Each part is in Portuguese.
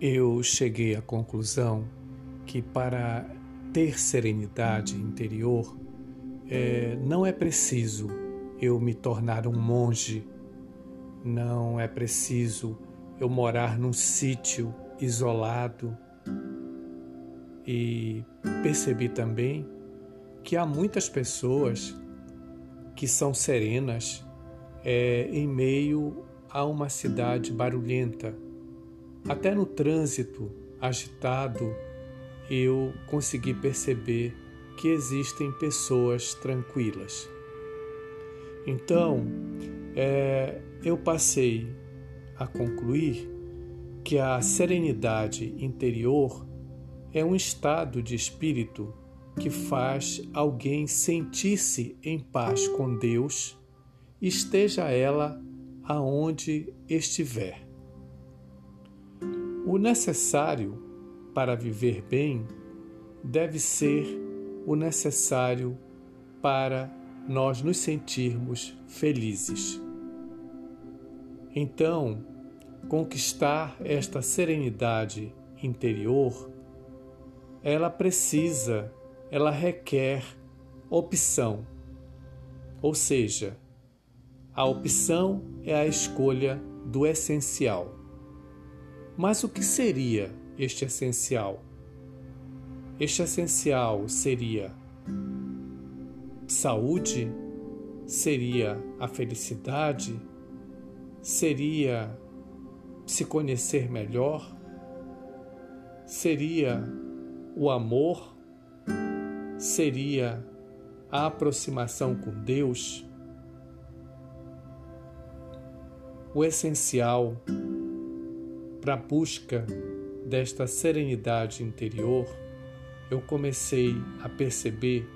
Eu cheguei à conclusão que para ter serenidade interior é, não é preciso eu me tornar um monge, não é preciso eu morar num sítio isolado. E percebi também que há muitas pessoas que são serenas é, em meio a uma cidade barulhenta. Até no trânsito agitado, eu consegui perceber que existem pessoas tranquilas. Então, é, eu passei a concluir que a serenidade interior é um estado de espírito que faz alguém sentir-se em paz com Deus, esteja ela aonde estiver. O necessário para viver bem deve ser o necessário para nós nos sentirmos felizes. Então, conquistar esta serenidade interior, ela precisa, ela requer opção. Ou seja, a opção é a escolha do essencial. Mas o que seria este essencial? Este essencial seria saúde, seria a felicidade, seria se conhecer melhor, seria o amor, seria a aproximação com Deus. O essencial para a busca desta serenidade interior, eu comecei a perceber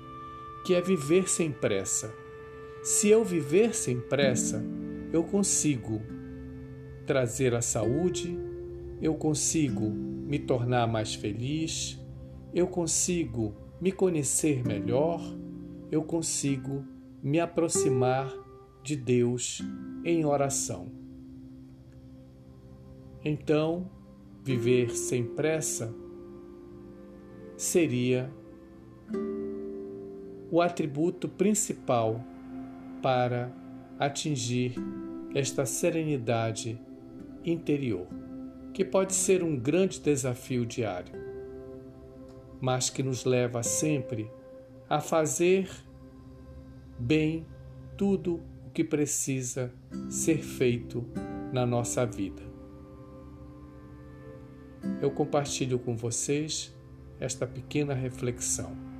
que é viver sem pressa. Se eu viver sem pressa, eu consigo trazer a saúde, eu consigo me tornar mais feliz, eu consigo me conhecer melhor, eu consigo me aproximar de Deus em oração. Então, viver sem pressa seria o atributo principal para atingir esta serenidade interior, que pode ser um grande desafio diário, mas que nos leva sempre a fazer bem tudo o que precisa ser feito na nossa vida eu compartilho com vocês esta pequena reflexão.